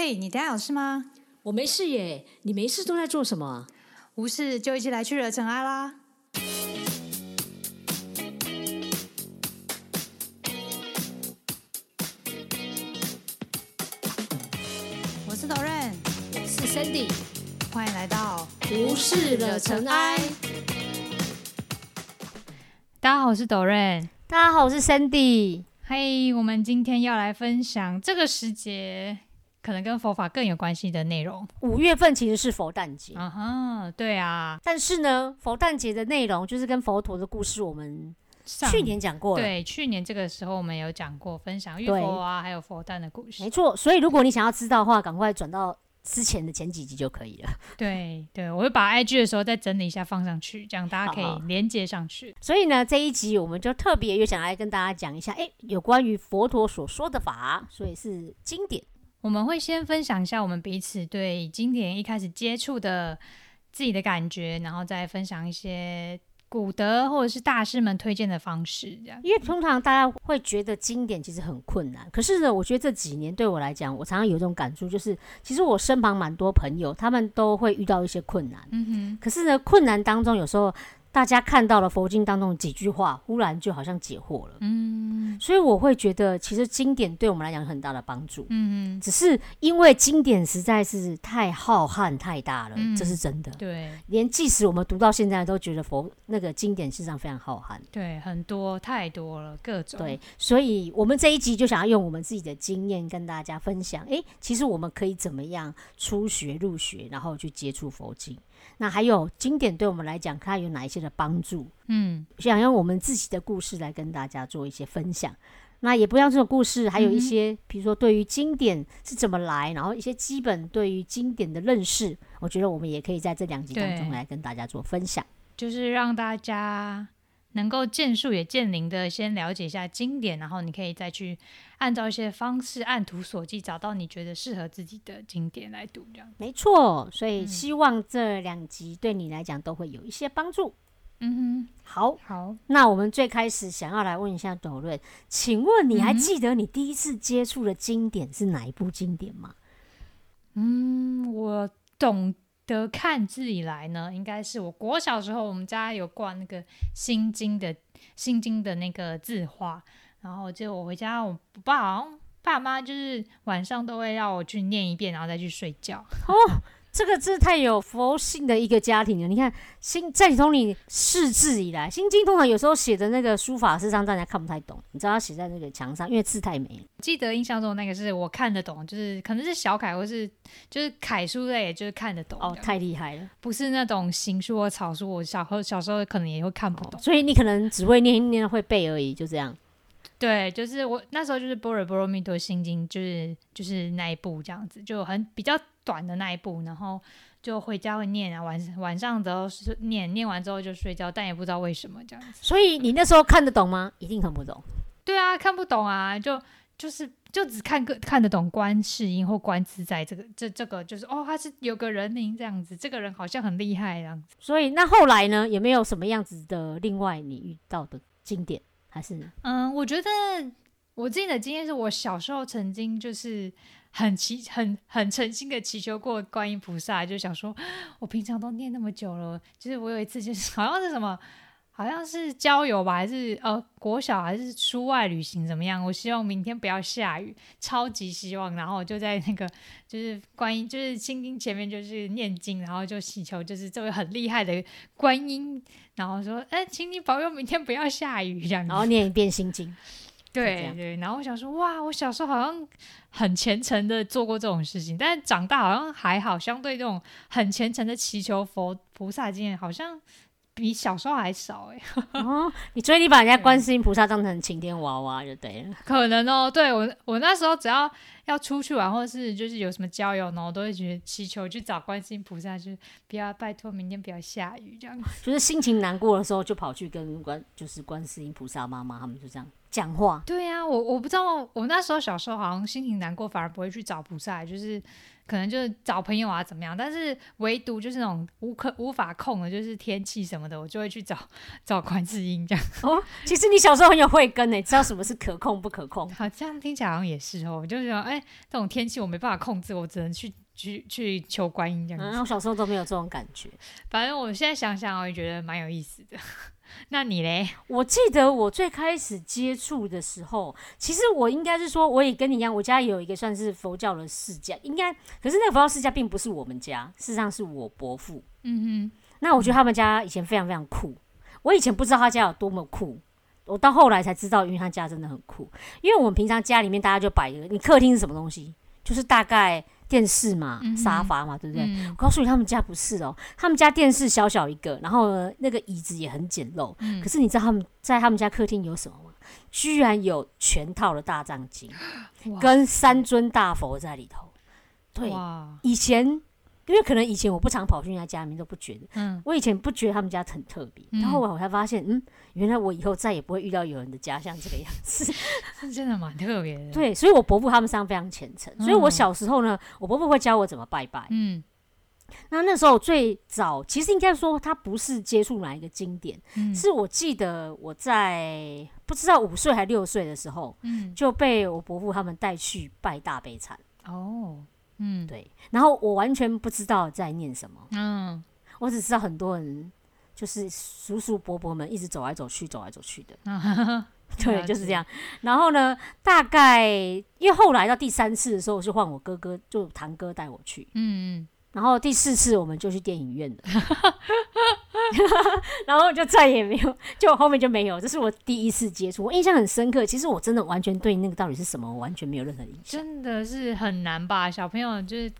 嘿，你等下有事吗？我没事耶，你没事都在做什么？无事就一起来去惹尘埃啦！我是 Doren，我是 Sandy，欢迎来到无事惹尘埃。大家好，我是 Doren。大家好，我是 Sandy。嘿，我们今天要来分享这个时节可能跟佛法更有关系的内容。五月份其实是佛诞节，啊哈，对啊，但是呢，佛诞节的内容就是跟佛陀的故事，我们去年讲过了。对去年这个时候我们有讲过分享玉对佛啊，还有佛诞的故事没。错，所以如果你想要知道的话，赶快转到之前的前几集就可以了。对对，我会把 IG 的时候再整理一下放上去，这样大家可以连接上去。所以呢，这一集我们就特别又想来跟大家讲一下，哎，有关于佛陀所说的法，所以是经典。我们会先分享一下我们彼此对经典一开始接触的自己的感觉，然后再分享一些古德或者是大师们推荐的方式，这样。因为通常大家会觉得经典其实很困难，可是呢，我觉得这几年对我来讲，我常常有一种感触，就是其实我身旁蛮多朋友，他们都会遇到一些困难，嗯哼可是呢，困难当中有时候大家看到了佛经当中几句话，忽然就好像解惑了。嗯所以我会觉得，其实经典对我们来讲有很大的帮助，嗯只是因为经典实在是太浩瀚太大了，嗯这是真的，。对连即使我们读到现在，都觉得佛那个经典实际上非常浩瀚。对，很多太多了，各种。对，所以我们这一集就想要用我们自己的经验跟大家分享。诶，其实我们可以怎么样初学入学，然后去接触佛经？那还有经典对我们来讲，它有哪一些的帮助？嗯想用我们自己的故事来跟大家做一些分享。那也不要这种故事，还有一些，比如说对于经典是怎么来，然后一些基本对于经典的认识，我觉得我们也可以在这两集当中来跟大家做分享。就是让大家能够见树也见林的先了解一下经典，然后你可以再去按照一些方式按图索骥，找到你觉得适合自己的经典来读，这样。没错，所以嗯希望这两集对你来讲都会有一些帮助。嗯好，哼，好。那我们最开始想要来问一下董瑞，请问你还记得你第一次接触的经典是哪一部经典吗？嗯，我懂得看字以来呢，应该是我国小时候，我们家有挂那个《心经》的《心经》的那个字画，然后就我回家，我爸好像爸妈就是晚上都会让我去念一遍，然后再去睡觉。这个字太有佛性的一个家庭了。你看，心在从你识字以来，《心经》通常有时候写的那个书法，事实上大家看不太懂。你知道，他写在那个墙上，因为字太美了。记得印象中那个是我看得懂，就是可能是小楷或是就是楷书类，就是看得懂哦，太厉害了。不是那种行书或草书，我小时候小时候可能也会看不懂。所以你可能只会念一念会背而已，就这样。对，就是我那时候就是《波若波罗蜜多心经》，就是就是那一部这样子，就很比较短的那一部，然后就回家会念啊，晚晚上之后是念，念完之后就睡觉，但也不知道为什么这样子。所以你那时候看得懂吗？一定看不懂。对啊，看不懂啊，就就是就只看个看得懂观世音或观自在这个这这个就是哦，他是有个人名这样子，这个人好像很厉害这样子。所以那后来呢，有没有什么样子的另外你遇到的经典？是嗯，我觉得我自己的经验是我小时候曾经就是很祈很很诚心的祈求过观音菩萨，就想说，我平常都念那么久了，就是我有一次就是 好像是什么。好像是郊游吧，还是呃国小，还是出外旅行怎么样？我希望明天不要下雨，超级希望。然后我就在那个就是观音，就是心经前面就是念经，然后就祈求就是这位很厉害的观音，然后说，哎、请你保佑明天不要下雨这样子。然后念一遍心经？对对，然后我想说，哇，我小时候好像很虔诚的做过这种事情，但是长大好像还好，相对这种很虔诚的祈求佛菩萨经验，好像比小时候还少哎，哦，你所以你把人家观世音菩萨当成晴天娃娃就对了。可能哦，对我我那时候只要要出去玩，或是就是有什么郊游呢，我都会觉得祈求去找观世音菩萨，就是不要拜托明天不要下雨这样子。就是心情难过的时候，就跑去跟观就是观世音菩萨妈妈他们就这样讲话。对呀、我我不知道，我那时候小时候好像心情难过，反而不会去找菩萨，就是可能就是找朋友啊怎么样，但是唯独就是那种无可无法控的，就是天气什么的，我就会去找 找观世音这样。哦，其实你小时候很有慧根呢，知道什么是可控不可控。好，这样听起来好像也是哦，我就觉得哎，这种天气我没办法控制，我只能去去去求观音这样子。嗯，我小时候都没有这种感觉。反正我现在想想，我也觉得蛮有意思的。那你嘞？我记得我最开始接触的时候，其实我应该是说，我也跟你一样，我家有一个算是佛教的世家，应该，可是那个佛教世家并不是我们家，事实上是我伯父。嗯哼那我觉得他们家以前非常非常酷，我以前不知道他家有多么酷，我到后来才知道，因为他家真的很酷。因为我们平常家里面大家就摆一个，你客厅是什么东西？就是大概电视嘛、嗯沙发嘛，对不对？嗯我告诉你，他们家不是哦，他们家电视小小一个，然后呢，那个椅子也很简陋。嗯可是你知道他们在他们家客厅有什么吗？居然有全套的大藏经跟三尊大佛在里头。对，以前因为可能以前我不常跑去人家家里面都不觉得，嗯，我以前不觉得他们家很特别，嗯然后我才发现，嗯，原来我以后再也不会遇到有人的家像这个样子。是 真的蛮特别的。，对，所以我伯父他们上非常虔诚，所以我嗯小时候呢，我伯父会教我怎么拜拜。嗯那那时候最早，其实应该说他不是接触哪一个经典，嗯是我记得我在不知道五岁还六岁的时候，嗯就被我伯父他们带去拜大悲忏。哦，嗯对，然后我完全不知道在念什么，嗯我只知道很多人就是叔叔伯伯们一直走来走去，走来走去的。啊对，就是这样。然后呢，大概因为后来到第三次的时候，我就换我哥哥，就堂哥带我去。嗯然后第四次我们就去电影院了，然后就再也没有，就后面就没有。这是我第一次接触，我印象很深刻。其实我真的完全对那个到底是什么，完全没有任何印象。真的是很难吧？小朋友就是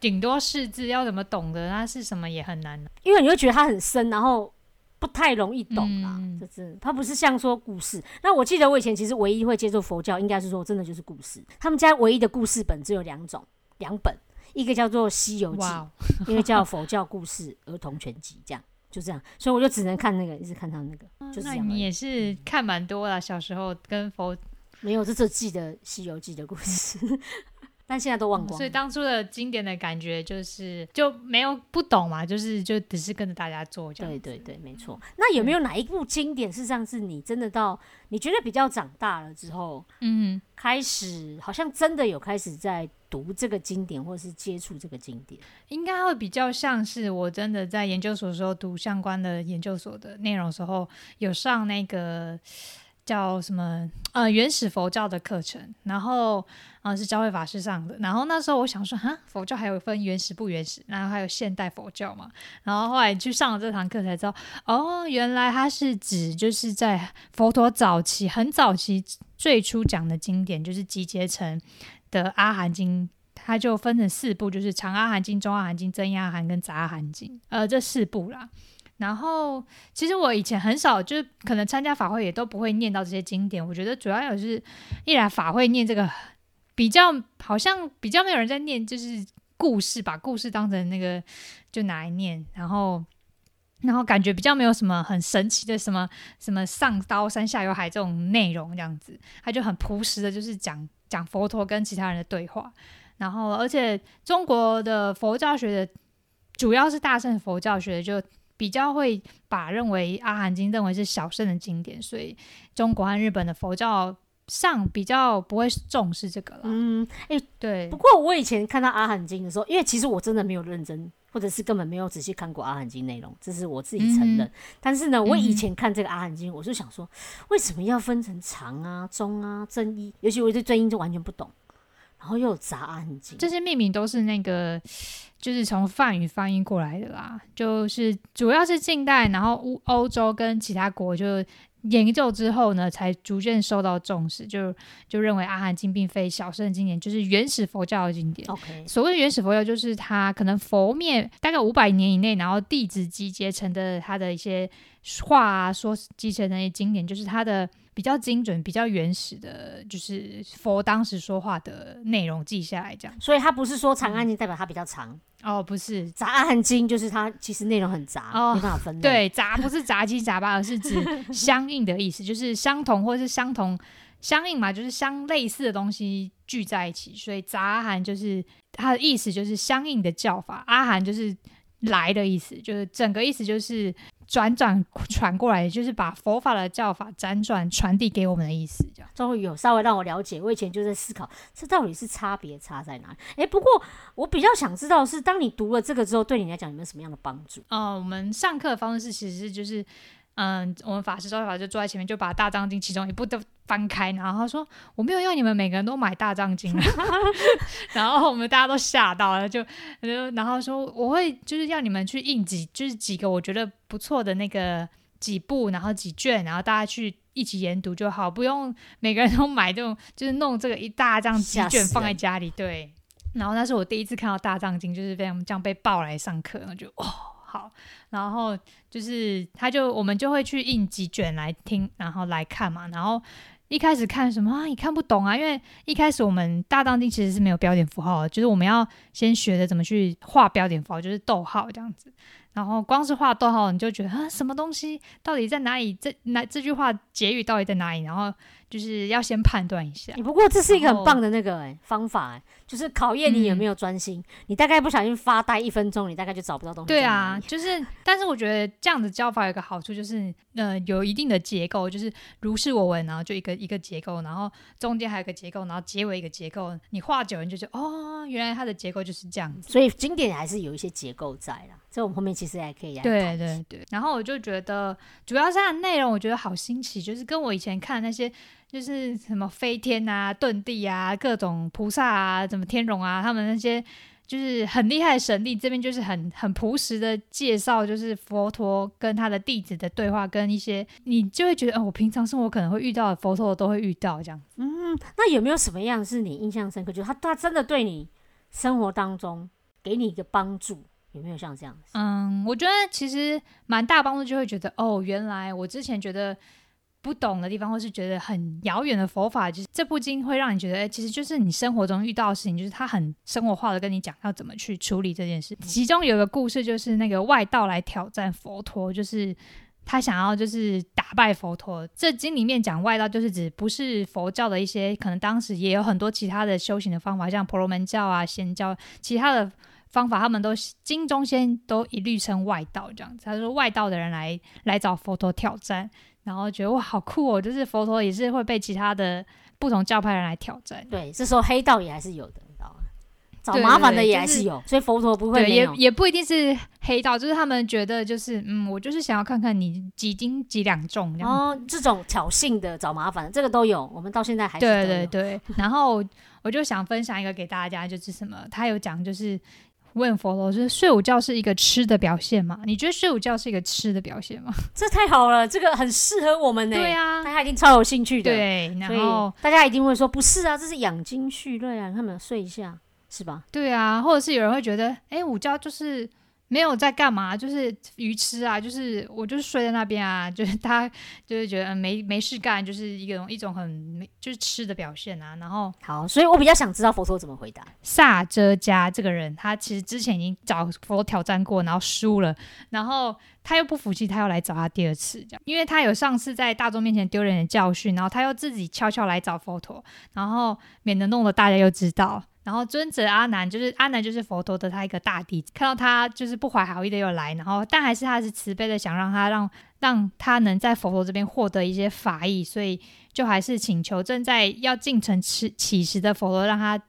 顶多识字，要怎么懂得它是什么也很难。因为你会觉得它很深，然后不太容易懂啦。嗯就是它不是像说故事。那我记得我以前其实唯一会接触佛教，应该是说真的就是故事。他们家唯一的故事本只有两种，两本，一个叫做《西游记》，一个，叫佛教故事儿童全集，这样就这样，所以我就只能看那个，一直看他那个，就是。你也是看蛮多啦，小时候跟佛，没有，这是记得《西游记》的故事，但现在都忘光了。所以当初的经典的感觉就是就没有不懂嘛，就是就只是跟着大家做这样。对对对，没错。那有没有哪一部经典，事实上是你真的到你觉得比较长大了之后，嗯，开始好像真的有开始在读这个经典，或者是接触这个经典？应该会比较像是我真的在研究所的时候读相关的研究所的内容的时候，有上那个叫什么呃原始佛教的课程，然后呃是教会法师上的，然后那时候我想说，哈，佛教还有分原始不原始，然后还有现代佛教嘛，然后后来去上了这堂课才知道，哦，原来它是指就是在佛陀早期很早期最初讲的经典，就是集结成的《阿含经》。它就分成四部，就是长阿含经、中阿含经、增阿含跟杂阿含经，呃，这四部啦。然后，其实我以前很少，就是可能参加法会也都不会念到这些经典。我觉得主要也是一来法会念这个比较，好像比较没有人在念，就是故事，把故事当成那个就拿来念，然后。然后感觉比较没有什么很神奇的什么什么上刀山下有海这种内容，这样子，他就很朴实的，就是讲讲佛陀跟其他人的对话。然后，而且中国的佛教学的主要是大乘佛教学的，就比较会把认为《阿含经》认为是小圣的经典，所以中国和日本的佛教上比较不会重视这个了。嗯，哎、对不，过我以前看到《阿含经》的时候，因为其实我真的没有认真，或者是根本没有仔细看过《阿含经》内容，这是我自己承认。嗯但是呢，我以嗯前看这个《阿含经》，我就想说，为什么要分成长啊、中啊、正一？尤其我对正一就完全不懂，然后又有杂阿含经，这些命名都是那个，就是从梵语翻译过来的啦。就是主要是近代，然后欧欧洲跟其他国就研究之后呢，才逐渐受到重视，就就认为阿含经并非小圣经典，就是原始佛教的经典。OK，所谓的原始佛教，就是它可能佛灭大概五百年以内，然后弟子集结成的它的一些话啊，说集成的一些经典，就是它的比较精准、比较原始的，就是佛当时说话的内容记下来这样。所以它不是说长安经代表它比较长，哦，不是，杂阿含经就是它其实内容很杂，哦没办法分类。，对，杂不是杂七杂八，而是指 相应的意思，就是相同或是相同相应嘛，就是相类似的东西聚在一起，所以杂阿含就是它的意思就是相应的叫法，阿含就是来的意思，就是整个意思就是转转传过来，就是把佛法的教法辗转传递给我们的意思，这样。终于有稍微让我了解。我以前就在思考，这到底是差别差在哪里？诶，不过我比较想知道是，当你读了这个之后，对你来讲有没有什么样的帮助？呃，我们上课的方式其实是就是，嗯，我们法师招法就坐在前面，就把《大藏经》其中一部都翻开，然后他说：“我没有要你们每个人都买《大藏经》啊。” 然后我们大家都吓到了，就就然后说我会就是要你们去印几就是几个我觉得不错的那个几部，然后几卷，然后大家去。一起研读就好，不用每个人都买这种，就是弄这个一大张几卷放在家里。对，然后那是我第一次看到大藏经，就是非常这样被抱来上课，我就哦好，然后就是他就我们就会去印几卷来听，然后来看嘛，然后一开始看什么啊，你看不懂啊，因为一开始我们大当地其实是没有标点符号的，就是我们要先学着怎么去画标点符号，就是逗号这样子。然后光是画逗号，你就觉得啊，什么东西到底在哪里？这哪这句话结语到底在哪里？然后就是要先判断一下。欸不过这是一个很棒的那个、欸、方法、欸，就是考验你有没有专心。你大概不小心发呆一分钟，你大概就找不到东西。对啊，，就是，但是我觉得这样子教法有一个好处，就是呃，有一定的结构，就是如是我闻，然后就一个一个结构，然后中间还有个结构，然后结尾一个结构。你画久了你就觉得哦，原来它的结构就是这样子。所以经典还是有一些结构在啦。所以我们后面其实还可以来对对对，然后我就觉得，主要是它的内容，我觉得好新奇，就是跟我以前看那些，就是什么飞天啊、遁地啊、各种菩萨啊、什么天龙啊，他们那些就是很厉害的神力，这边就是很很朴实的介绍，就是佛陀跟他的弟子的对话，跟一些你就会觉得，哦，我平常生活可能会遇到的佛陀都会遇到这样。嗯那有没有什么样是你印象深刻？就是他他真的对你生活当中给你一个帮助，有没有像这样子？嗯，我觉得其实蛮大帮助，就会觉得哦，原来我之前觉得不懂的地方，或是觉得很遥远的佛法，就是这部经会让你觉得，哎，其实就是你生活中遇到的事情，就是他很生活化的跟你讲要怎么去处理这件事。其中有一个故事，就是那个外道来挑战佛陀，就是。他想要就是打败佛陀，这经里面讲外道就是指不是佛教的一些，可能当时也有很多其他的修行的方法，像婆罗门教啊、仙教，其他的方法，他们都经中仙都一律称外道这样子。他说外道的人来来找佛陀挑战，然后觉得哇好酷哦，就是佛陀也是会被其他的不同教派人来挑战。对，这时候黑道也还是有的，你知道吗？找麻烦的也还是有，所以佛陀不会对，也。也不一定是黑道，就是他们觉得就是嗯，我就是想要看看你几斤几两重这样。哦，这种挑衅的、找麻烦的，这个都有，我们到现在还是对对对，然后我就想分享一个给大家，就是什么，他有讲就是问佛罗，就是睡午觉是一个吃的表现吗？你觉得睡午觉是一个吃的表现吗？这太好了，这个很适合我们呢。对啊大，家一定超有兴趣的。，对，然所后以大家一定会说不是啊，这是养精蓄锐啊，他们睡一下是吧？对啊，或者是有人会觉得，哎，午觉就是没有在干嘛，就是鱼吃啊，就是我就是睡在那边啊，就是他就是觉得、嗯没没事干，就是一种一种很没就是吃的表现啊。然后好，所以我比较想知道佛陀怎么回答。萨遮迦这个人，他其实之前已经找佛挑战过，然后输了，然后他又不服气，他又来找他第二次，这样，因为他有上次在大众面前丢脸的教训，然后他又自己悄悄来找佛陀，然后免得弄得大家又知道。然后尊者阿难就是阿难就是佛陀的他一个大弟子，看到他就是不怀好意的又来，然后但还是他是慈悲的想让他让让他能在佛陀这边获得一些法益，所以就还是请求正在要进城吃乞食的佛陀让他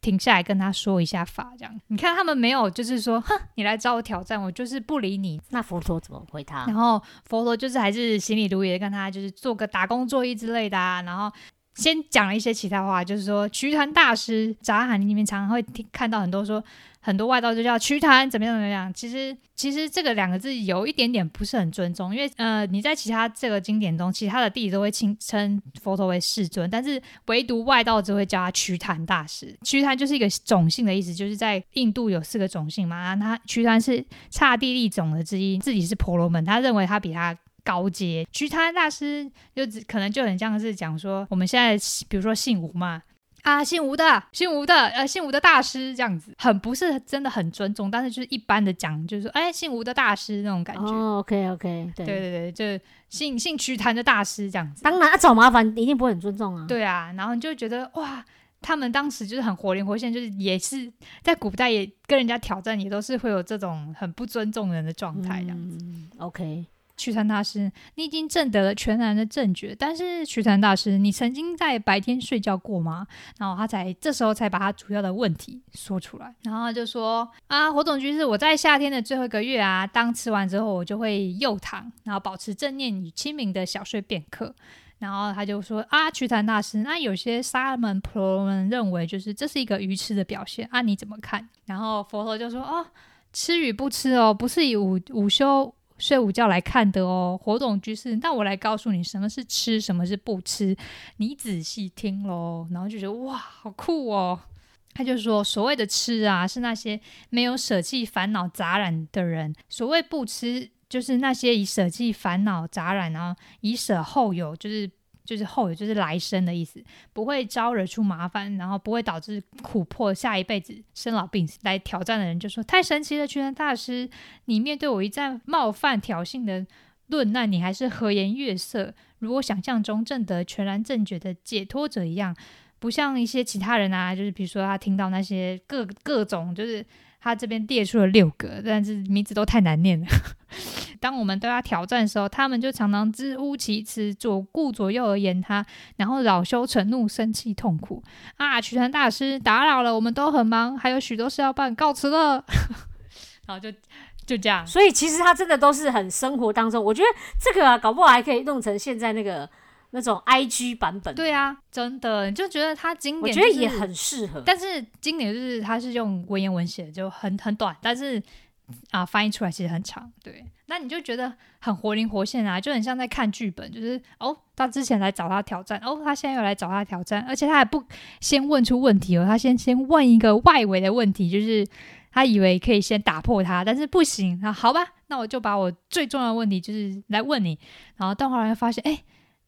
停下来跟他说一下法，这样你看他们没有就是说，哼，你来找我挑战，我就是不理你。那佛陀怎么回他然？后佛陀就是还是行礼如也跟他就是做个打工作揖之类的啊，然后。先讲了一些其他话，就是说瞿昙大师杂喊里面常常会听看到很多说很多外道就叫瞿昙怎么样怎么样。其实其实这个两个字有一点点不是很尊重，因为呃你在其他这个经典中，其他的弟子都会称称佛陀为世尊，但是唯独外道只会叫他瞿昙大师。瞿昙就是一个种姓的意思，就是在印度有四个种姓嘛，那他瞿昙是刹帝利种的之一，自己是婆罗门，他认为他比他。高阶瞿昙大师就只可能就很像是讲说，我们现在比如说姓吴嘛，啊，姓吴的，姓吴的，呃，姓吴的大师这样子，很不是真的很尊重，但是就是一般的讲，就是说，哎，姓吴的大师那种感觉。哦，OK OK，对对对对，就姓姓曲坛的大师这样子。当然，啊，找麻烦一定不会很尊重啊。对啊，然后你就觉得哇，他们当时就是很活灵活现，就是也是在古代也跟人家挑战，也都是会有这种很不尊重人的状态这样子。嗯，OK，曲坛大师，你已经证得了全然的正觉，但是曲坛大师，你曾经在白天睡觉过吗？然后他才这时候才把他主要的问题说出来，然后他就说啊，火种居士，我在夏天的最后一个月啊，当吃完之后，我就会右躺，然后保持正念与清明的小睡片刻。然后他就说啊，曲坛大师，那有些沙门婆罗门认为就是这是一个愚痴的表现啊，你怎么看？然后佛陀就说哦，吃与不吃哦，不是以午午休。睡午觉来看的哦，活动居士。那我来告诉你，什么是吃，什么是不吃，你仔细听喽。然后就觉得哇，好酷哦。他就说，所谓的吃啊，是那些没有舍弃烦恼杂染的人；所谓不吃，就是那些以舍弃烦恼杂染，然后以舍后有，就是。就是后有，就是来生的意思，不会招惹出麻烦，然后不会导致苦迫，下一辈子生老病死。来挑战的人就说：“太神奇了，全人大师，你面对我一再冒犯挑衅的论难，你还是和颜悦色，如我想象中正得全然正觉的解脱者一样，不像一些其他人啊，就是比如说他听到那些各各种，就是他这边列出了六个，但是名字都太难念了。”当我们对他挑战的时候，他们就常常支吾其词，左顾左右而言他，然后恼羞成怒、生气痛苦。啊，曲传大师打扰了，我们都很忙，还有许多事要办，告辞了。然后就就这样。所以其实他真的都是很生活当中，我觉得这个啊，搞不好还可以弄成现在那个那种 IG 版本。对啊，真的，你就觉得它经典，我觉得也很适合。但是经典就是它是用文言文写的，就很很短，但是。啊，翻译出来其实很长，对，那你就觉得很活灵活现啊，就很像在看剧本，就是哦，他之前来找他挑战，哦，他现在又来找他挑战，而且他还不先问出问题哦，他先先问一个外围的问题，就是他以为可以先打破他，但是不行，那好吧，那我就把我最重要的问题就是来问你，然后到后来发现，哎，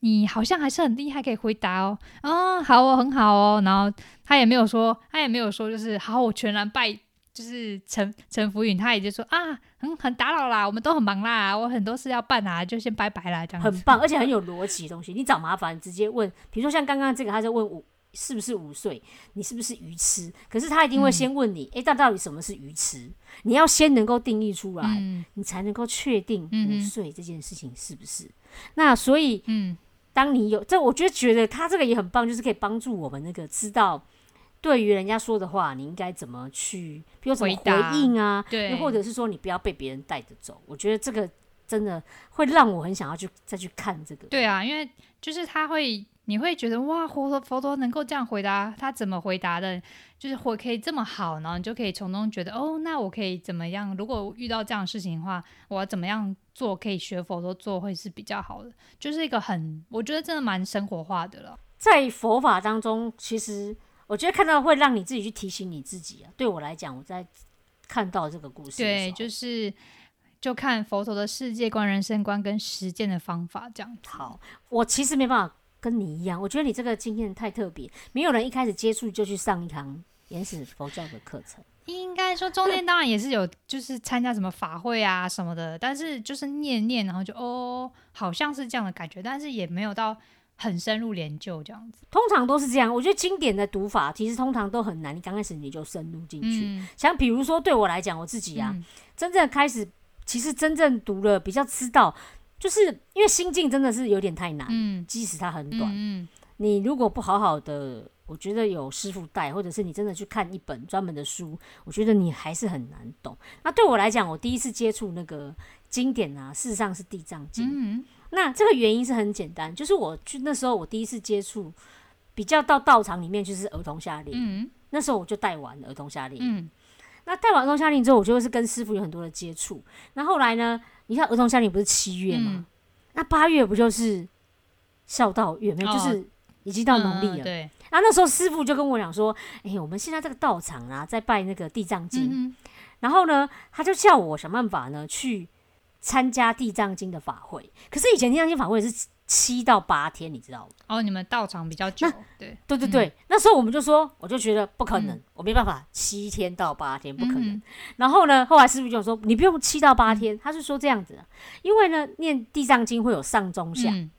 你好像还是很厉害，可以回答哦，啊，好哦，很好哦，然后他也没有说，他也没有说，就是好，我全然拜。就是陈陈福允，他也就说啊，很很打扰啦，我们都很忙啦，我很多事要办啊，就先拜拜啦，这样很棒，而且很有逻辑的东西。你找麻烦直接问，比如说像刚刚这个，他在问五是不是午睡，你是不是鱼痴？可是他一定会先问你，哎，但到底什么是鱼痴？你要先能够定义出来，你才能够确定午睡这件事情是不是。那所以，嗯，当你有这，我觉得觉得他这个也很棒，就是可以帮助我们那个知道。对于人家说的话，你应该怎么去，比如怎么回应啊？对，又或者是说你不要被别人带着走。我觉得这个真的会让我很想要去再去看这个。对啊，因为就是他会，你会觉得哇，佛陀佛陀能够这样回答，他怎么回答的？就是会可以这么好，然后你就可以从中觉得哦，那我可以怎么样？如果遇到这样的事情的话，我要怎么样做可以学佛陀做会是比较好的？就是一个很，我觉得真的蛮生活化的了。在佛法当中，其实。我觉得看到会让你自己去提醒你自己啊。对我来讲，我在看到这个故事，对，就是就看佛陀的世界观、人生观跟实践的方法这样。好，我其实没办法跟你一样，我觉得你这个经验太特别，没有人一开始接触就去上一堂原始佛教的课程。应该说中间当然也是有，就是参加什么法会啊什么的，但是就是念念，然后就哦，好像是这样的感觉，但是也没有到。很深入研究这样子，通常都是这样。我觉得经典的读法其实通常都很难，你刚开始你就深入进去。像比如说对我来讲，我自己啊，真正开始其实真正读了比较知道，就是因为心境真的是有点太难。嗯，即使它很短，嗯，你如果不好好的，我觉得有师傅带，或者是你真的去看一本专门的书，我觉得你还是很难懂。那对我来讲，我第一次接触那个经典啊，事实上是《地藏经》。那这个原因是很简单，就是我去那时候我第一次接触，比较到道场里面就是儿童夏令，嗯，那时候我就带完儿童夏令，嗯，那带完儿童夏令之后，我就会是跟师傅有很多的接触。那后来呢，你看儿童夏令不是七月吗？那八月不就是孝道月没有？就是已经到农历了，对。然后那时候师傅就跟我讲说：“哎，我们现在这个道场啊，在拜那个地藏经，然后呢，他就叫我想办法呢去。”参加地藏经的法会，可是以前地藏经法会是七到八天，你知道吗？哦，你们道场比较久，对，对对对，那时候我们就说，我就觉得不可能，我没办法七天到八天不可能。嗯然后呢，后来师傅就说，你不用七到八天，他是说这样子，因为呢，念地藏经会有上中下，嗯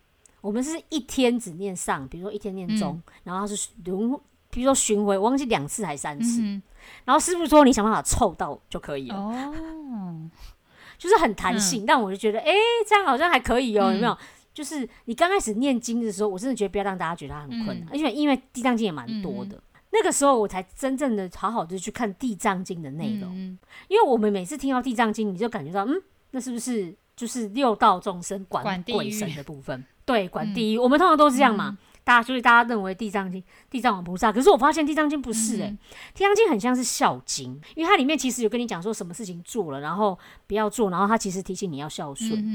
我们是一天只念上，比如说一天念中，嗯然后是轮，比如说巡回，我忘记两次还三次。嗯然后师傅说，你想办法凑到就可以了，哦，就是很弹性。但我就觉得，哎、这样好像还可以哦、嗯有没有？就是你刚开始念经的时候，我真的觉得不要让大家觉得它很困难，嗯而且因为地藏经也蛮多的。那个时候我才真正的好好的去看地藏经的内容，嗯因为我们每次听到地藏经，你就感觉到，嗯，那是不是就是六道众生管鬼神的部分？对，管地狱。我们通常都是这样嘛，大家所以大家认为地藏经、地藏王菩萨，可是我发现地藏经不是诶、嗯地藏经很像是孝经，因为它里面其实有跟你讲说什么事情做了，然后不要做，然后它其实提醒你要孝顺。嗯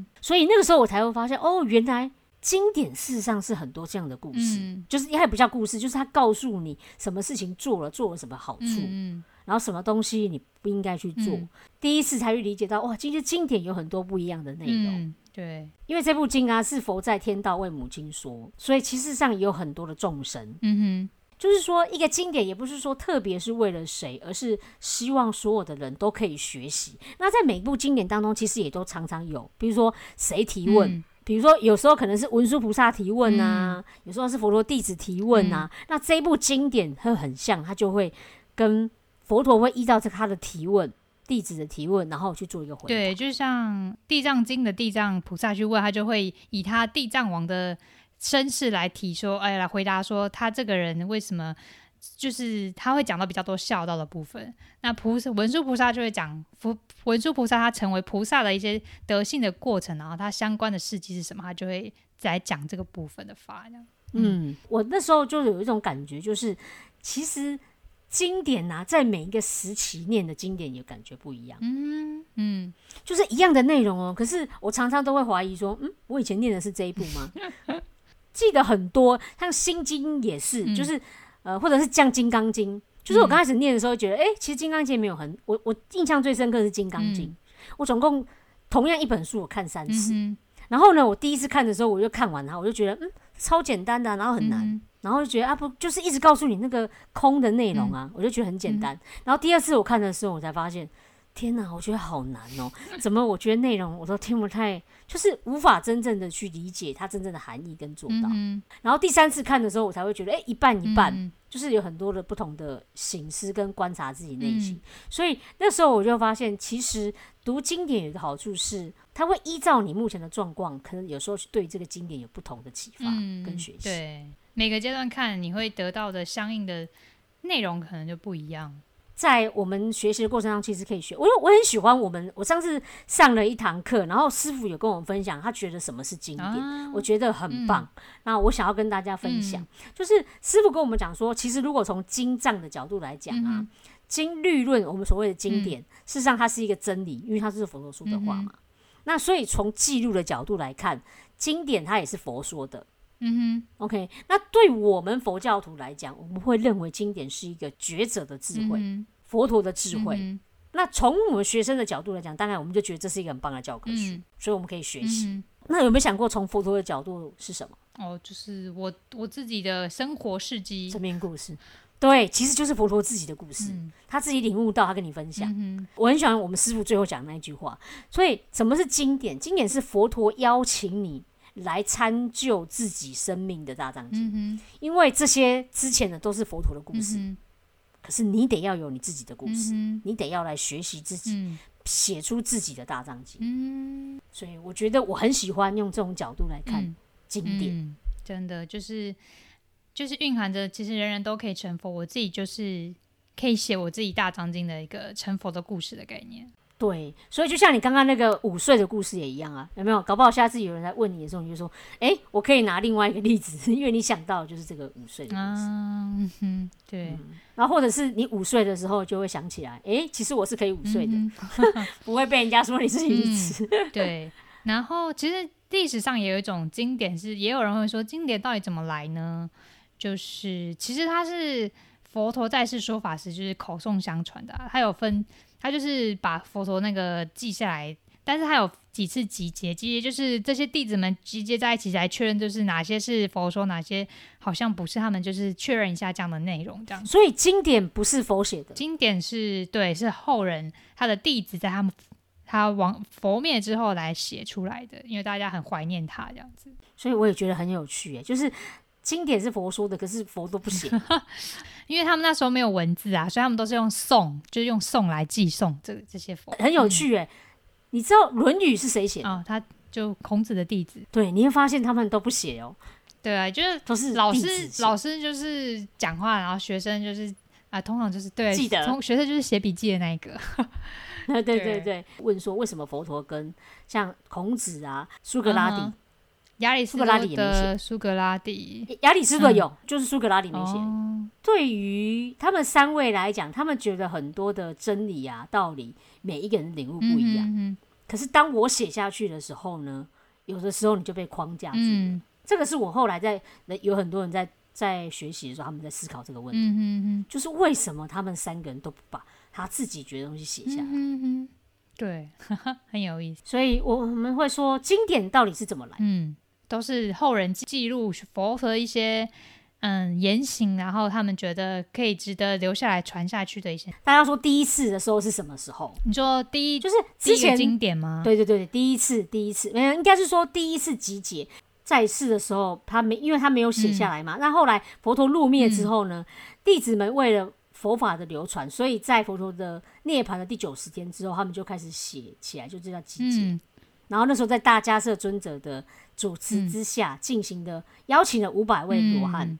嗯所以那个时候我才会发现，哦，原来经典事实上是很多这样的故事，嗯就是它也不叫故事，就是它告诉你什么事情做了，做了什么好处，嗯然后什么东西你不应该去做。嗯第一次才去理解到，哇，其实经典有很多不一样的内容。嗯，对，因为这部经啊是佛在天道为母亲说，所以其实上也有很多的众生。嗯哼就是说，一个经典也不是说特别是为了谁，而是希望所有的人都可以学习。那在每部经典当中，其实也都常常有，比如说谁提，问，嗯比如说有时候可能是文殊菩萨提问啊，有时候是佛陀弟子提问啊。那这一部经典会很像，它就会跟佛陀会依照这他的提问、弟子的提问，然后去做一个回答。对，就像《地藏经》的地藏菩萨去问，他就会以他地藏王的身世来提说，哎，来回答说他这个人为什么，就是他会讲到比较多孝道的部分。那菩萨文殊菩萨就会讲佛文殊菩萨他成为菩萨的一些德性的过程，然后他相关的事迹是什么，他就会来讲这个部分的法。这样嗯，我那时候就有一种感觉，就是其实经典啊，在每一个时期念的经典也感觉不一样，嗯嗯。就是一样的内容哦。可是我常常都会怀疑说，嗯，我以前念的是这一部吗？记得很多，像《心经》也是，嗯。就是呃，或者是像《金刚经》，就是我刚开始念的时候觉得，哎、其实《金刚经》没有很，我我印象最深刻是《金刚经》嗯。我总共同样一本书我看三次。嗯然后呢，我第一次看的时候，我就看完它，我就觉得嗯，超简单的啊、然后很难，嗯然后就觉得啊不，就是一直告诉你那个空的内容啊，我就觉得很简单。然后第二次我看的时候，我才发现，天哪，我觉得好难哦，怎么我觉得内容我都听不太，就是无法真正的去理解它真正的含义跟做到。嗯然后第三次看的时候，我才会觉得，哎，一半一半，嗯就是有很多的不同的形式跟观察自己内心。嗯所以那时候我就发现，其实读经典有一个好处是，它会依照你目前的状况，可能有时候去对这个经典有不同的启发嗯跟学习。对，每个阶段看你会得到的相应的内容可能就不一样。在我们学习的过程中，其实可以学。我我很喜欢我们，我上次上了一堂课，然后师傅有跟我们分享，他觉得什么是经典，啊我觉得很棒。那我想要跟大家分享，嗯就是师傅跟我们讲说，其实如果从经藏的角度来讲啊，嗯经律论我们所谓的经典，事实上它是一个真理，因为它是佛陀说的话嘛。那所以从记录的角度来看，经典它也是佛说的。嗯哼 OK，那对我们佛教徒来讲，我们会认为经典是一个觉者的智，慧，嗯佛陀的智慧。嗯那从我们学生的角度来讲，当然我们就觉得这是一个很棒的教科书，嗯所以我们可以学习。嗯那有没有想过从佛陀的角度是什么？哦，就是我我自己的生活事迹。生命故事？对，其实就是佛陀自己的故事，嗯他自己领悟到，他跟你分享。嗯我很喜欢我们师傅最后讲的那一句话。所以，什么是经典？经典是佛陀邀请你来参究自己生命的大藏经，嗯因为这些之前的都是佛陀的故事，嗯可是你得要有你自己的故事，哼你得要来学习自己，嗯写出自己的大藏经。嗯所以，我觉得我很喜欢用这种角度来看嗯经典。嗯，真的就是就是蕴含着，其实人人都可以成佛。我自己就是可以写我自己大藏经的一个成佛的故事的概念。对，所以就像你刚刚那个午睡的故事也一样啊，有没有？搞不好下次有人来问你的时候，你就说：“哎、我可以拿另外一个例子，因为你想到就是这个午睡的故事。啊，嗯哼，对，然后或者是你午睡的时候就会想起来，哎、其实我是可以午睡的，嗯不会被人家说你是愚痴。对，然后其实历史上也有一种经典是，也有人会说经典到底怎么来呢？就是其实它是佛陀在世说法时就是口诵相传的啊、它有分，它就是把佛陀那个记下来。但是他有几次集结，集结就是这些弟子们集结在一起来确认，就是哪些是佛说，哪些好像不是，他们就是确认一下这样的内容，这样。所以经典不是佛写的，经典是对，是后人他的弟子在他们他亡佛灭之后来写出来的，因为大家很怀念他这样子。所以我也觉得很有趣，哎，就是经典是佛说的，可是佛都不写，因为他们那时候没有文字啊，所以他们都是用诵，就是用诵来寄诵这这些佛，很有趣，哎。你知道《论语》是谁写的？哦，他就孔子的弟子。对，你会发现他们都不写哦。对啊，就是都是老师，老师就是讲话，然后学生就是啊，通常就是对记得，学生就是写笔记的那一个。对对对 对，问说为什么佛陀跟像孔子啊、苏格拉底、亚里士多德、苏格拉底、亚里士多有，就是苏格拉底没写。对于他们三位来讲，他们觉得很多的真理啊、道理。每一个人领悟不一样，可是当我写下去的时候呢，有的时候你就被框架住了。这个是我后来在有很多人在在学习的时候，他们在思考这个问题，就是为什么他们三个人都不把他自己觉得东西写下来？对，很有意思。所以我们会说，经典到底是怎么来？嗯，都是后人记录佛和一些。嗯，言行，然后他们觉得可以值得留下来传下去的一些。大家说第一次的时候是什么时候？你说第一就是之前经典吗？对对对，第一次，第一次，没有，应该是说第一次集结在世的时候，他没，因为他没有写下来嘛。那后来佛陀入灭之后呢，弟子们为了佛法的流传，所以在佛陀的涅槃的第九十天之后，他们就开始写起来，就这叫集结。然后那时候在大迦叶尊者的主持之下进行的，邀请了五百位罗汉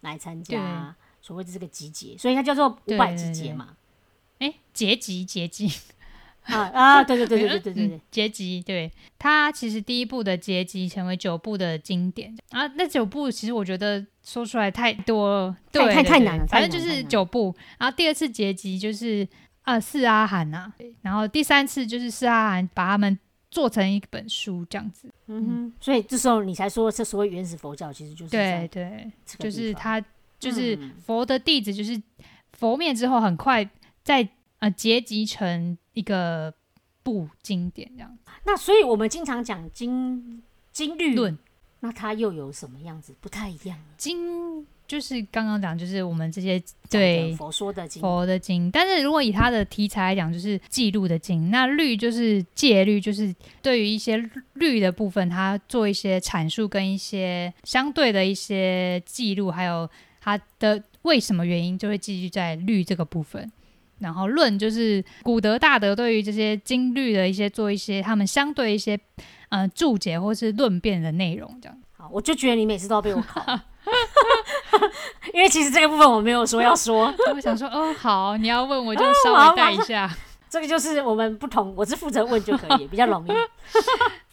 来参加所谓的这个集结，所以它叫做五百集结嘛。哎，结集结集啊啊！对对对对对对对，结集。对他其实第一部的结集成为九部的经典啊，那九部其实我觉得说出来太多，太太太难了。反正就是九部。然后第二次结集就是啊，四阿含呐。然后第三次就是四阿含把他们做成一本书这样子。嗯哼，所以这时候你才说，这所谓原始佛教其实就是对对，就是他就是佛的弟子，就是佛灭之后很快在呃结集成一个部经典这样。那所以我们经常讲经经律论，那它又有什么样子不太一样？经。就是刚刚讲，就是我们这些对佛说的经，佛的经。但是如果以它的题材来讲，就是记录的经。那律就是戒律，就是对于一些律的部分，它做一些阐述跟一些相对的一些记录，还有它的为什么原因，就会继续在律这个部分。然后论就是古德大德对于这些经律的一些做一些他们相对一些呃注解或是论辩的内容，这样。好，我就觉得你每次都要被我考。因为其实这个部分我没有说要说，我想说哦好，你要问我就稍微带一下。这个就是我们不同，我是负责问就可以，比较容易。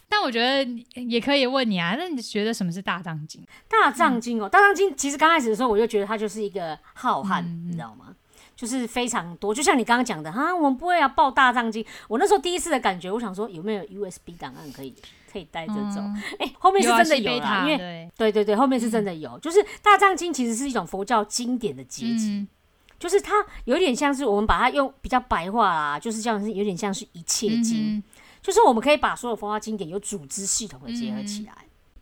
但我觉得也可以问你啊，那你觉得什么是大藏经？大藏经哦，大藏经其实刚开始的时候我就觉得它就是一个浩瀚，你知道吗？就是非常多，就像你刚刚讲的哈，我们不会要报大藏经。我那时候第一次的感觉，我想说有没有 USB 档案可以？可以带着走，哎，后面是真的有啦，因为对。对对，后面是真的有，就是大藏经其实是一种佛教经典的结集，就是它有点像是我们把它用比较白话啦，就是像是有点像是一切经，就是我们可以把所有佛教经典有组织系统的结合起来。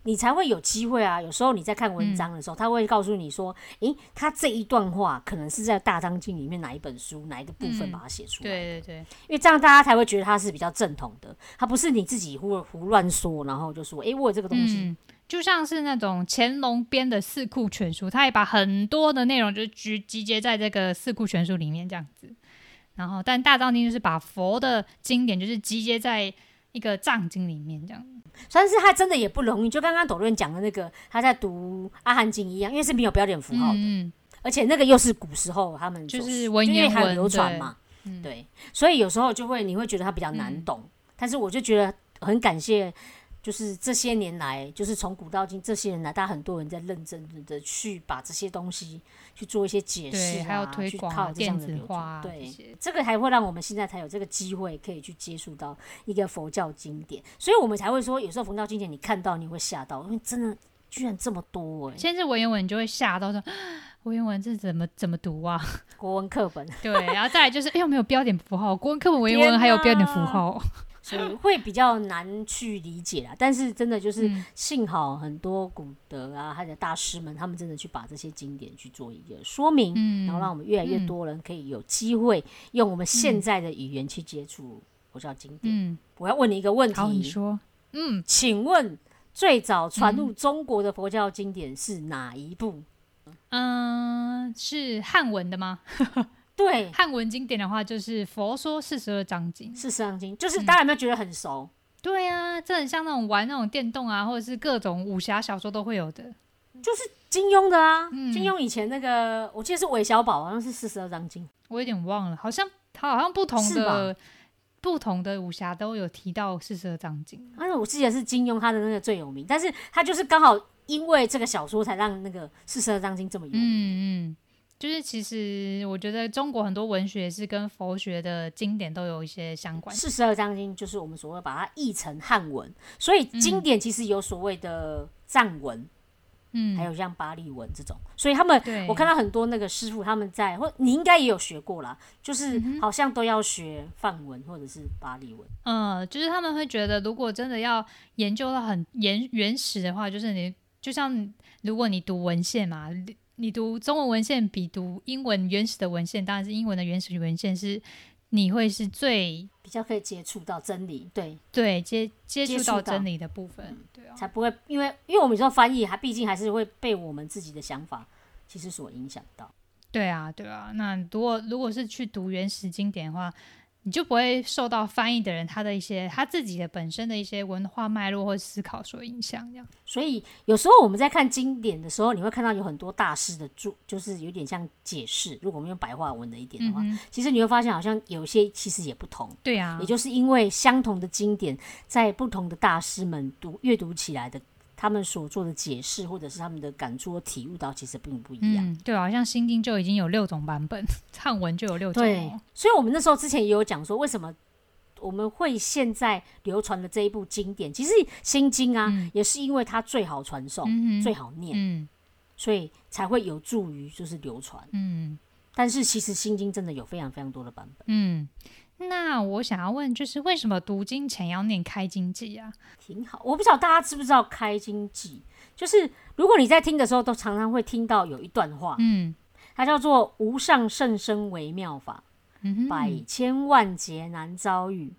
你才会有机会啊！有时候你在看文章的时候，他会告诉你说：“诶，他这一段话可能是在《大章经》里面哪一本书哪一个部分把它写出来。”对对对，因为这样大家才会觉得他是比较正统的，他不是你自己胡胡乱说，然后就说：“诶，我有这个东西。”就像是那种乾隆编的《四库全书》，他也把很多的内容就集集结在这个《四库全书》里面这样子。然后，但《大藏经》就是把佛的经典就是集结在一个藏经里面这样。但是他真的也不容易，就刚刚董润讲的那个，他在读阿含经一样，因为是没有标点符号的，而且那个又是古时候他们就是文言文流传嘛，对，所以有时候就会你会觉得他比较难懂，但是我就觉得很感谢。就是这些年来，就是从古到今，这些年来，大家很多人在认真的去把这些东西去做一些解释啊，去靠电子化，对，这个还会让我们现在才有这个机会可以去接触到一个佛教经典，所以我们才会说，有时候佛教经典你看到你会吓到，因为真的居然这么多哎！先是文言文，你就会吓到说，文言文这怎么怎么读啊？国文课本对，然后再来就是，哎，有没有标点符号？国文课本文言文还有标点符号。所以会比较难去理解啦。但是真的就是嗯幸好很多古德啊，还有大师们，他们真的去把这些经典去做一个说明，嗯然后让我们越来越多人可以有机会用我们现在的语言去接触佛教经典。嗯，我要问你一个问题，你题，说，嗯，请问最早传入中国的佛教经典是哪一部？嗯，是汉文的吗？对，汉文经典的话，就是《佛说四十二章经》。四《十二章经》，就是嗯大家有没有觉得很熟？对啊，这很像那种玩那种电动啊，或者是各种武侠小说都会有的。就是金庸的啊，嗯金庸以前那个，我记得是韦小宝，好像是四十二章经。我有点忘了，好像他好像不同是的不同的武侠都有提到四十二章经。但是我记得是金庸他的那个最有名，但是他就是刚好因为这个小说才让那个四十二章经这么有名。嗯嗯，就是其实我觉得中国很多文学是跟佛学的经典都有一些相关。四十二章经就是我们所谓把它译成汉文，所以经典其实有所谓的藏文，嗯，还有像巴利文这种。所以他们，我看到很多那个师傅他们在，或你应该也有学过啦，就是嗯好像都要学梵文或者是巴利文。嗯，就是他们会觉得，如果真的要研究到很原原始的话，就是你就像如果你读文献嘛，你你读中文文献比读英文原始的文献，当然是英文的原始文献是你会是最比较可以接触到真理，对，对接接触到到真理的部分，对啊，才不会因为因为我们有时候翻译，还毕竟还是会被我们自己的想法其实所影响到。对啊，对啊。那如果如果是去读原始经典的话，你就不会受到翻译的人他的一些他自己的本身的一些文化脉络或思考所影响，这样。所以有时候我们在看经典的时候，你会看到有很多大师的注，就是有点像解释。如果我们用白话文的一点的话，嗯，其实你会发现好像有些其实也不同。对啊也，就是因为相同的经典，在不同的大师们读阅读起来的，他们所做的解释或者是他们的感触或体悟到，其实并不一样。嗯，对啊，好像《心经》就已经有六种版本，汉文就有六种、对哦。，所以我们那时候之前也有讲说，为什么我们会现在流传的这一部经典，其实《心经》啊，嗯也是因为它最好传授、嗯最好念，嗯所以才会有助于就是流传。嗯但是其实《心经》真的有非常非常多的版本，嗯。那我想要问，就是为什么读经前要念开经记啊？挺好。我不知道大家知不知道开经记，就是如果你在听的时候，都常常会听到有一段话，嗯它叫做“无上甚深微妙法，嗯，百千万劫难遭遇。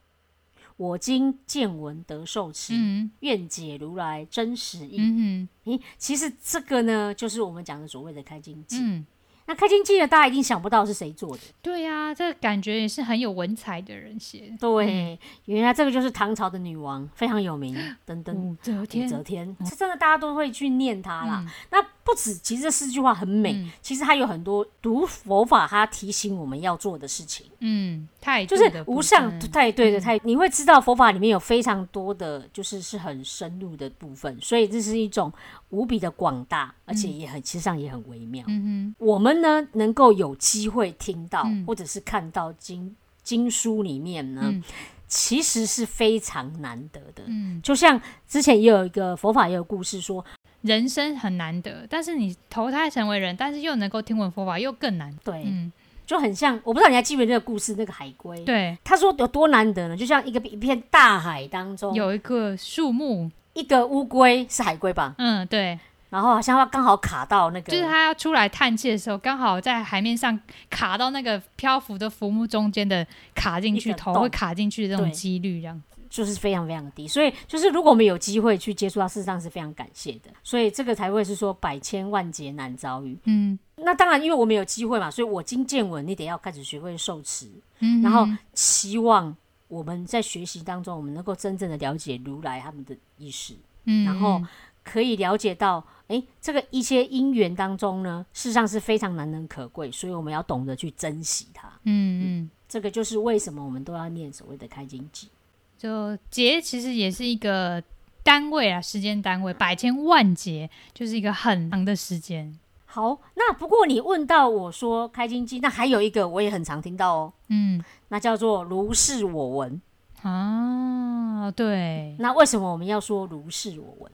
我今见闻得受持，嗯愿解如来真实义。嗯诶，其实这个呢，就是我们讲的所谓的开经记。嗯，那开心记呢，大家一定想不到是谁做的。对呀、这个感觉也是很有文采的人写的。对，原来这个就是唐朝的女王，非常有名，等等。武则武天，则天，这真的大家都会去念她啦。嗯那不止，其实这四句话很美，嗯其实它有很多读佛法，它提醒我们要做的事情。嗯，太就是无上太对的嗯太，你会知道佛法里面有非常多的，就是是很深入的部分，所以这是一种无比的广大，而且也很，其实上也很微妙。嗯我们呢，能够有机会听到、嗯或者是看到经经书里面呢，嗯其实是非常难得的。嗯，就像之前也有一个佛法也有故事说，人生很难得，但是你投胎成为人，但是又能够听闻佛法，又更难。对，嗯，就很像，我不知道你还记不记得那个故事，那个海龟。对，他说有多难得呢？就像一个一片大海当中，有一个树木，一个乌龟是海龟吧，嗯，对，然后好像要刚好卡到那个，就是它要出来探气的时候，刚好在海面上卡到那个漂浮的浮木中间的卡进去，头会卡进去的这种几率，这样。就是非常非常的低。所以就是如果我们有机会去接触到，事实上是非常感谢的。所以这个才会是说百千万劫难遭遇。嗯那当然，因为我们有机会嘛，所以我今见闻，你得要开始学会受持，嗯，然后期望我们在学习当中，我们能够真正的了解如来他们的意识。嗯，然后可以了解到，诶，这个一些因缘当中呢，事实上是非常难能可贵，所以我们要懂得去珍惜它。嗯嗯，这个就是为什么我们都要念所谓的开经记。就节其实也是一个单位啊，时间单位，百千万劫就是一个很长的时间。好，那不过你问到我说开经记，那还有一个我也很常听到哦，嗯那叫做如是我闻。啊，对，那为什么我们要说如是我闻？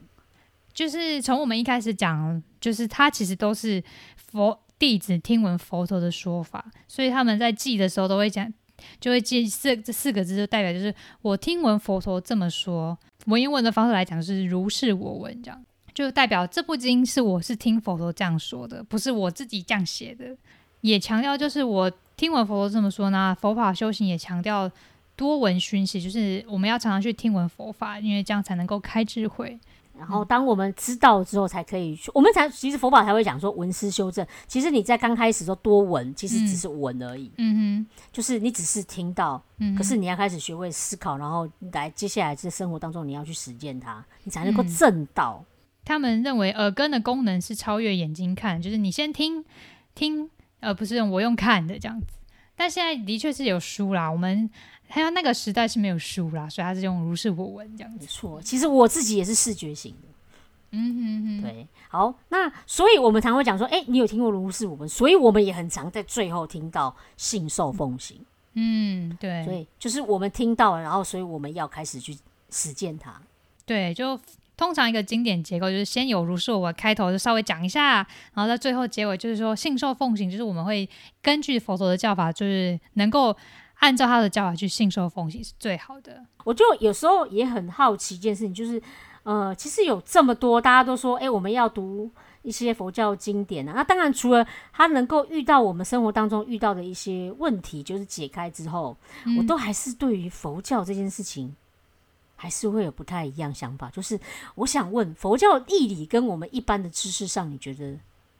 就是从我们一开始讲，就是他其实都是佛弟子听闻佛陀的说法，所以他们在记的时候都会讲，就会记四这四个字，就代表就是我听闻佛陀这么说。文言文的方式来讲，是如是我闻，这样就代表这部经是我是听佛陀这样说的，不是我自己这样写的。也强调就是我听闻佛陀这么说呢，佛法修行也强调多闻熏习，就是我们要常常去听闻佛法，因为这样才能够开智慧。然后，当我们知道之后，才可以去。我们才其实佛法才会讲说闻思修正。其实你在刚开始说多闻，其实只是闻而已。嗯哼，就是你只是听到，嗯，可是你要开始学会思考，然后来接下来在生活当中你要去实践它，你才能够证到。他们认为耳根的功能是超越眼睛看，就是你先听听，而不是用我用看的这样子。但现在的确是有书啦，我们。还有那个时代是没有书啦，所以他是用如是我闻这样子。没错，其实我自己也是视觉型的。嗯哼哼，对。好，那所以我们常会讲说，哎，你有听过如是我闻？所以我们也很常在最后听到信受奉行。嗯，对。所以就是我们听到了，然后所以我们要开始去实践它。对，就通常一个经典结构就是先有如是我，开头就稍微讲一下，然后在最后结尾就是说信受奉行，就是我们会根据佛陀的教法，就是能够。按照他的教法去信受奉行是最好的。我就有时候也很好奇一件事情，就是呃，其实有这么多大家都说，哎，我们要读一些佛教经典啊。那当然，除了他能够遇到我们生活当中遇到的一些问题，就是解开之后，我都还是对于佛教这件事情还是会有不太一样想法。就是我想问，佛教义理跟我们一般的知识上，你觉得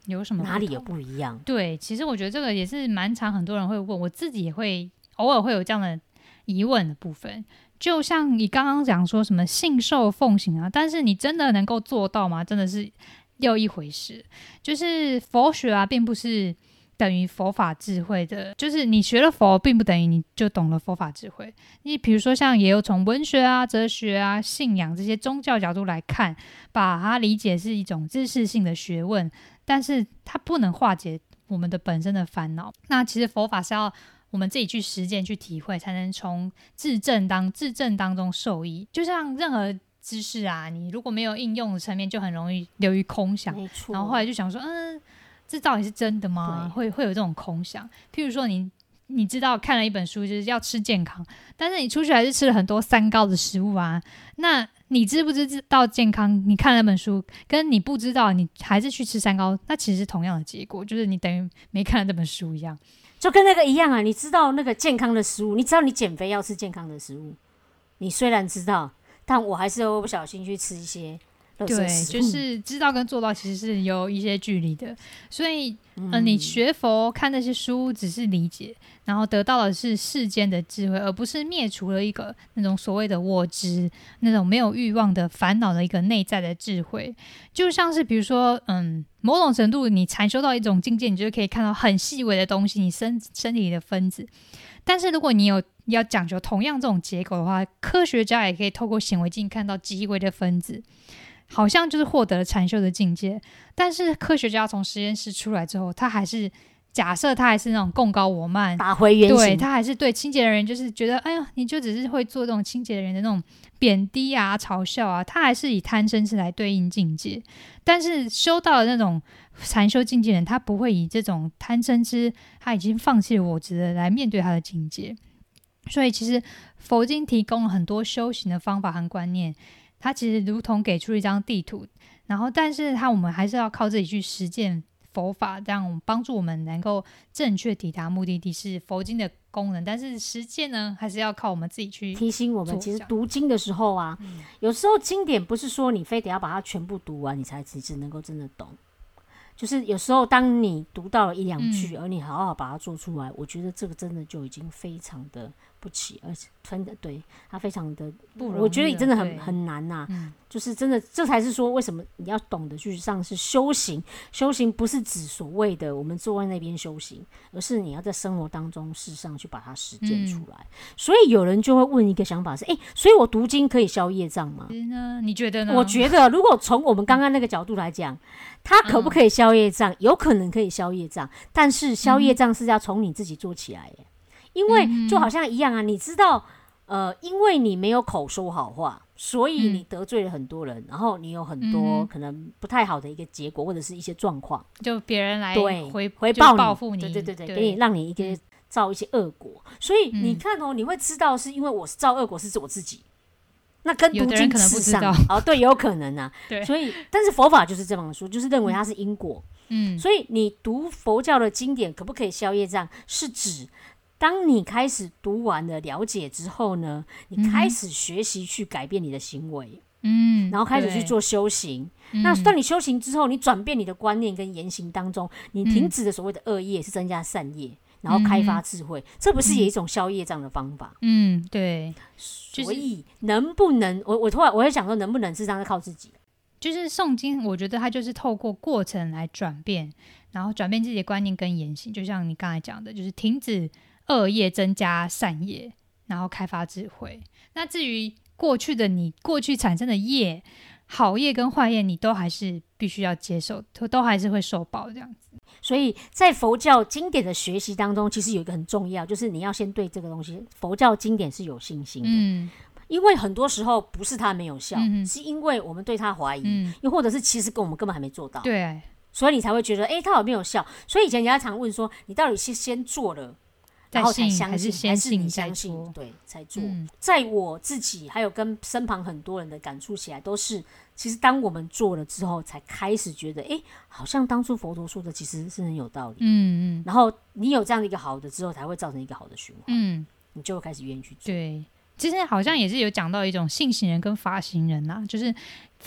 有什么哪里有不一样？对，其实我觉得这个也是蛮常很多人会问，我自己也会。偶尔会有这样的疑问的部分，就像你刚刚讲说什么信受奉行啊，但是你真的能够做到吗？真的是又一回事。就是佛学啊，并不是等于佛法智慧的，就是你学了佛，并不等于你就懂了佛法智慧。你比如说，像也有从文学啊、哲学啊、信仰这些宗教角度来看，把它理解是一种知识性的学问，但是它不能化解我们的本身的烦恼。那其实佛法是要。我们自己去实践、去体会，才能从自证当自证当中受益。就像任何知识啊，你如果没有应用的层面，就很容易流于空想。然后后来就想说，嗯，这到底是真的吗？会会有这种空想。譬如说，你你知道看了一本书就是要吃健康，但是你出去还是吃了很多三高的食物啊。那你知不知道健康？你看那本书，跟你不知道，你还是去吃三高，那其实是同样的结果，就是你等于没看了这本书一样。就跟那个一样啊！你知道那个健康的食物，你知道你减肥要吃健康的食物，你虽然知道，但我还是会不小心去吃一些。对，就是知道跟做到其实是有一些距离的，所以，嗯，你学佛看那些书只是理解，然后得到的是世间的智慧，而不是灭除了一个那种所谓的我执，那种没有欲望的烦恼的一个内在的智慧。就像是比如说，嗯，某种程度你禅修到一种境界，你就可以看到很细微的东西，你身身体里的分子。但是如果你有要讲究同样这种结构的话，科学家也可以透过显微镜看到极微的分子。好像就是获得了禅修的境界，但是科学家从实验室出来之后，他还是假设他还是那种共高我慢，打回原形。对他还是对清洁的人就是觉得，哎呀，你就只是会做这种清洁的人的那种贬低啊、嘲笑啊。他还是以贪嗔痴来对应境界，但是修到了那种禅修境界人，他不会以这种贪嗔痴，他已经放弃了我执的来面对他的境界。所以其实佛经提供了很多修行的方法和观念。它其实如同给出一张地图，然后，但是它我们还是要靠自己去实践佛法，这样帮助我们能够正确抵达目的地，是佛经的功能。但是实践呢，还是要靠我们自己去提醒我们。其实读经的时候啊，有时候经典不是说你非得要把它全部读完，你才其实能够真的懂。就是有时候当你读到了一两句，而你好好把它做出来，我觉得这个真的就已经非常的。不起，而且真的对他非常的不容我觉得你真的很很难呐。就是真的，这才是说为什么你要懂得去上是修行。修行不是指所谓的我们坐在那边修行，而是你要在生活当中事上去把它实践出来。所以有人就会问一个想法是：哎，所以我读经可以消业障吗？你觉得呢？我觉得，如果从我们刚刚那个角度来讲，它可不可以消业障？有可能可以消业障，但是消业障是要从你自己做起来。因为就好像一样啊，你知道，呃，因为你没有口说好话，所以你得罪了很多人，然后你有很多可能不太好的一个结果，或者是一些状况，就别人来对回回报报复你，对对对对，给你让你一个造一些恶果。所以你嗯看哦，你会知道是因为我是造恶果是指我自己，那跟读经可能不知道。哦，对，有可能啊。对。所以但是佛法就是这本书，就是认为它是因果。嗯。所以你读佛教的经典可不可以消业障？是指当你开始读完了了解之后呢，你开始学习去改变你的行为，嗯，然后开始去。做修行。那嗯当你修行之后，你转变你的观念跟言行当中，你嗯停止的所谓的恶业，是增加善业，然后开发智慧，这不是也一种消业障的方法？嗯，对，所以能不能，我我突然我在想说，能不能是这样靠自己？就是诵经，我觉得它就是透过过程来转变，然后转变自己的观念跟言行。就像你刚才讲的，就是停止恶业，增加善业，然后开发智慧。那至于过去的你，过去产生的业，好业跟坏业，你都还是必须要接受，都都还是会受报这样子。所以在佛教经典的学习当中，其实有一个很重要，就是你要先对这个东西，佛教经典是有信心的。嗯因为很多时候不是他没有效，嗯是因为我们对他怀疑，嗯，又或者是其实跟我们根本还没做到，对，所以你才会觉得，诶，他有没有效？所以以前人家常问说，你到底是先做了，再然后才信相信，还是你相信？对才做？嗯在我自己还有跟身旁很多人的感触起来，都是其实当我们做了之后，才开始觉得，诶，好像当初佛陀说的其实是很有道理。嗯嗯然后你有这样的一个好的之后，才会造成一个好的循环，嗯，你就会开始愿意去做。对。其实好像也是有讲到一种信行人跟发行人呐、就是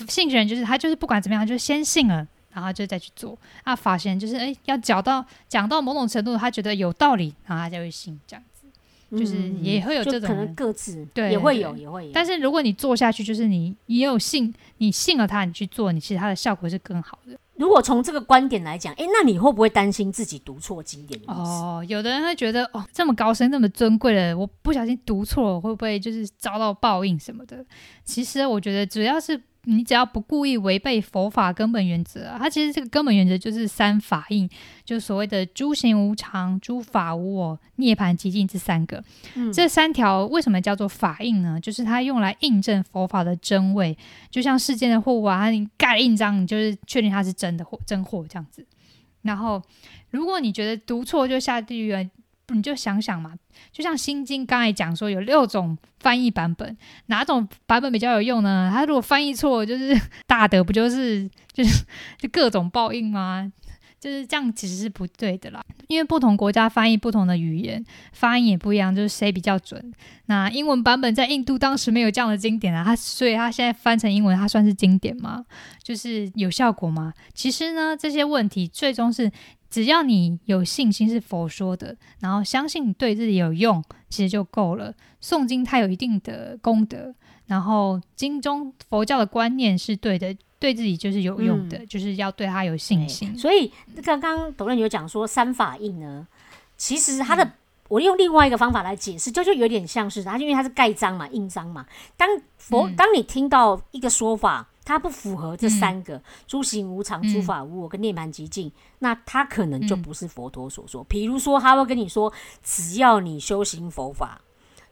信行人就是他就是不管怎么样，他就先信了，然后就再去做。啊，发现就是哎要讲到讲到某种程度，他觉得有道理，然后他就会信这样子。就是嗯也会有这种可能各自对也会有也会有，但是如果你做下去，就是你也有信，你信了他，你去做，你其实它的效果是更好的。如果从这个观点来讲，诶，那你会不会担心自己读错经典的？哦，有的人会觉得哦，这么高深、这么尊贵的，我不小心读错了，会不会就是遭到报应什么的？其实我觉得，主要是你只要不故意违背佛法根本原则、啊，它其实这个根本原则就是三法印，就所谓的诸行无常、诸法无我、涅槃寂静这三个。嗯这三条为什么叫做法印呢？就是它用来印证佛法的真伪，就像世间的货物啊，你盖了印章，你就是确定它是真的货、真货这样子。然后，如果你觉得读错就下地狱了，你就想想嘛，就像《心经》刚才讲说有六种翻译版本，哪种版本比较有用呢？它如果翻译错，就是大德不就是就是就各种报应吗？就是这样，其实是不对的啦。因为不同国家翻译不同的语言，发音也不一样，就是谁比较准。那英文版本在印度当时没有这样的经典啊，它所以它现在翻成英文，它算是经典吗？就是有效果吗？其实呢，这些问题最终是只要你有信心是佛说的，然后相信对自己有用，其实就够了。诵经它有一定的功德，然后经中佛教的观念是对的，对自己就是有用的，就是要对他有信心。所以刚刚董任有讲说三法印呢，其实它嗯的、我用另外一个方法来解释，就就有点像是它，因为它是盖章嘛、印章嘛。当佛、嗯当你听到一个说法，它不符合这三个诸行无常、嗯诸法无我跟涅槃极境，那它可能就嗯不是佛陀所说。比如说，他会跟你说，只要你修行佛法。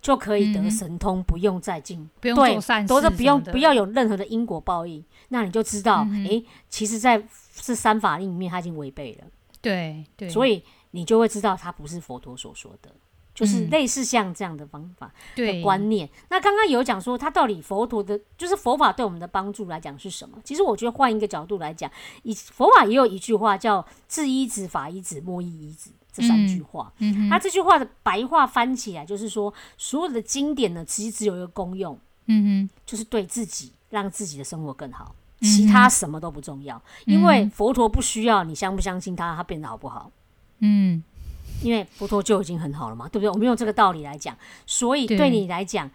就可以得嗯神通，不用再进，不用对做善事，都是不用不要有任何的因果报应，那你就知道，诶，其实在这三法令里面，他已经违背了。对对，所以你就会知道他不是佛陀所说的，就是嗯类似像这样的方法的观念。那刚刚有讲说，它到底佛陀的，就是佛法对我们的帮助来讲是什么？其实我觉得换一个角度来讲，以佛法也有一句话叫“治一子，法一子，莫依依止”这三句话。嗯哼，它这句话的白话翻起来就是说，所有的经典呢，其实只有一个功用，嗯哼就是对自己让自己的生活更好。其他什么都不重要，因为嗯佛陀不需要你相不相信他，他变得好不好？嗯因为佛陀就已经很好了嘛，对不对？我们用这个道理来讲，所以对对你来讲，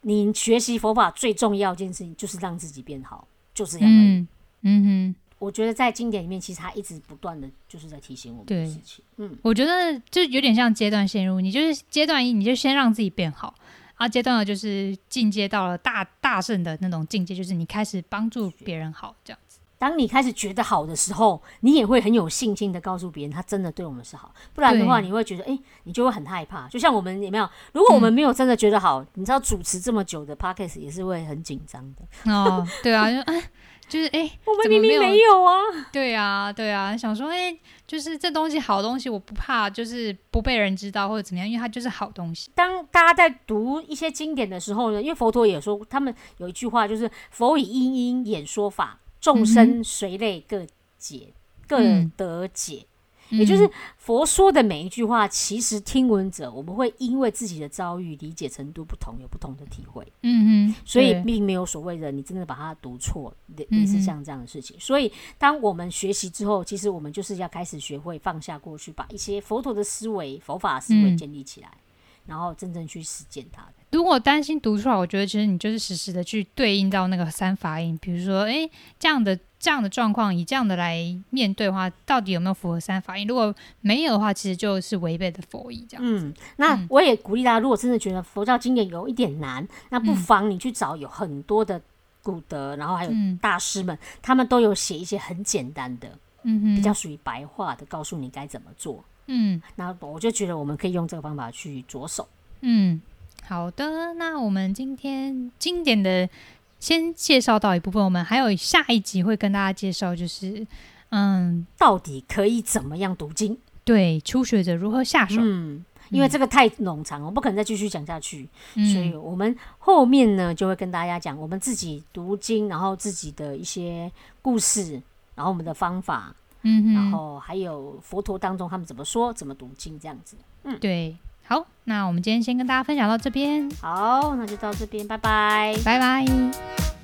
你学习佛法最重要一件事情就是让自己变好，就这样而已。嗯嗯哼。我觉得在经典里面，其实他一直不断的就是在提醒我们的对事情。嗯，我觉得就有点像阶段陷入，你就是阶段一，你就先让自己变好，啊，阶段了就是进阶到了大大圣的那种境界，就是你开始帮助别人好，这样子。当你开始觉得好的时候，你也会很有信心的告诉别人，他真的对我们是好。不然的话，你会觉得，哎、你就会很害怕。就像我们有没有？如果我们没有真的觉得好，你知道主持这么久的 podcast 也是会很紧张的。哦，对啊，就哎，就是哎，我们明明没有啊。对啊，对啊，想说哎，就是这东西好东西，我不怕，就是不被人知道或者怎么样，因为它就是好东西。当大家在读一些经典的时候呢，因为佛陀也说，他们有一句话就是“佛以因因演说法，众生随类各解，各嗯得解”也就是嗯佛说的每一句话，其实听闻者我们会因为自己的遭遇、理解程度不同，有不同的体会。嗯嗯，所以并没有所谓的你真的把它读错，类嗯类似像这样的事情。所以当我们学习之后，其实我们就是要开始学会放下过去，把一些佛陀的思维、佛法思维嗯建立起来，然后真正去实践它。如果担心读出来，我觉得其实你就是实时的去对应到那个三法印，比如说，哎，这样的这样的状况，以这样的来面对的话，到底有没有符合三法印？如果没有的话，其实就是违背的佛意，这样。嗯，那嗯我也鼓励大家，如果真的觉得佛教经典有一点难，那不嗯妨你去找有很多的古德，然后还有嗯大师们，他们都有写一些很简单的，嗯哼，比较属于白话的，告诉你该怎么做。嗯那我就觉得我们可以用这个方法去着手。嗯，好的，那我们今天经典的先介绍到一部分，我们还有下一集会跟大家介绍，就是嗯，到底可以怎么样读经？对初学者如何下手，嗯，因为这个太冗长，我不可能再继续讲下去，嗯。所以我们后面呢就会跟大家讲我们自己读经，然后自己的一些故事，然后我们的方法，嗯哼，然后还有佛陀当中他们怎么说、怎么读经这样子。嗯。对，好，那我们今天先跟大家分享到这边，好，那就到这边，拜拜。拜拜。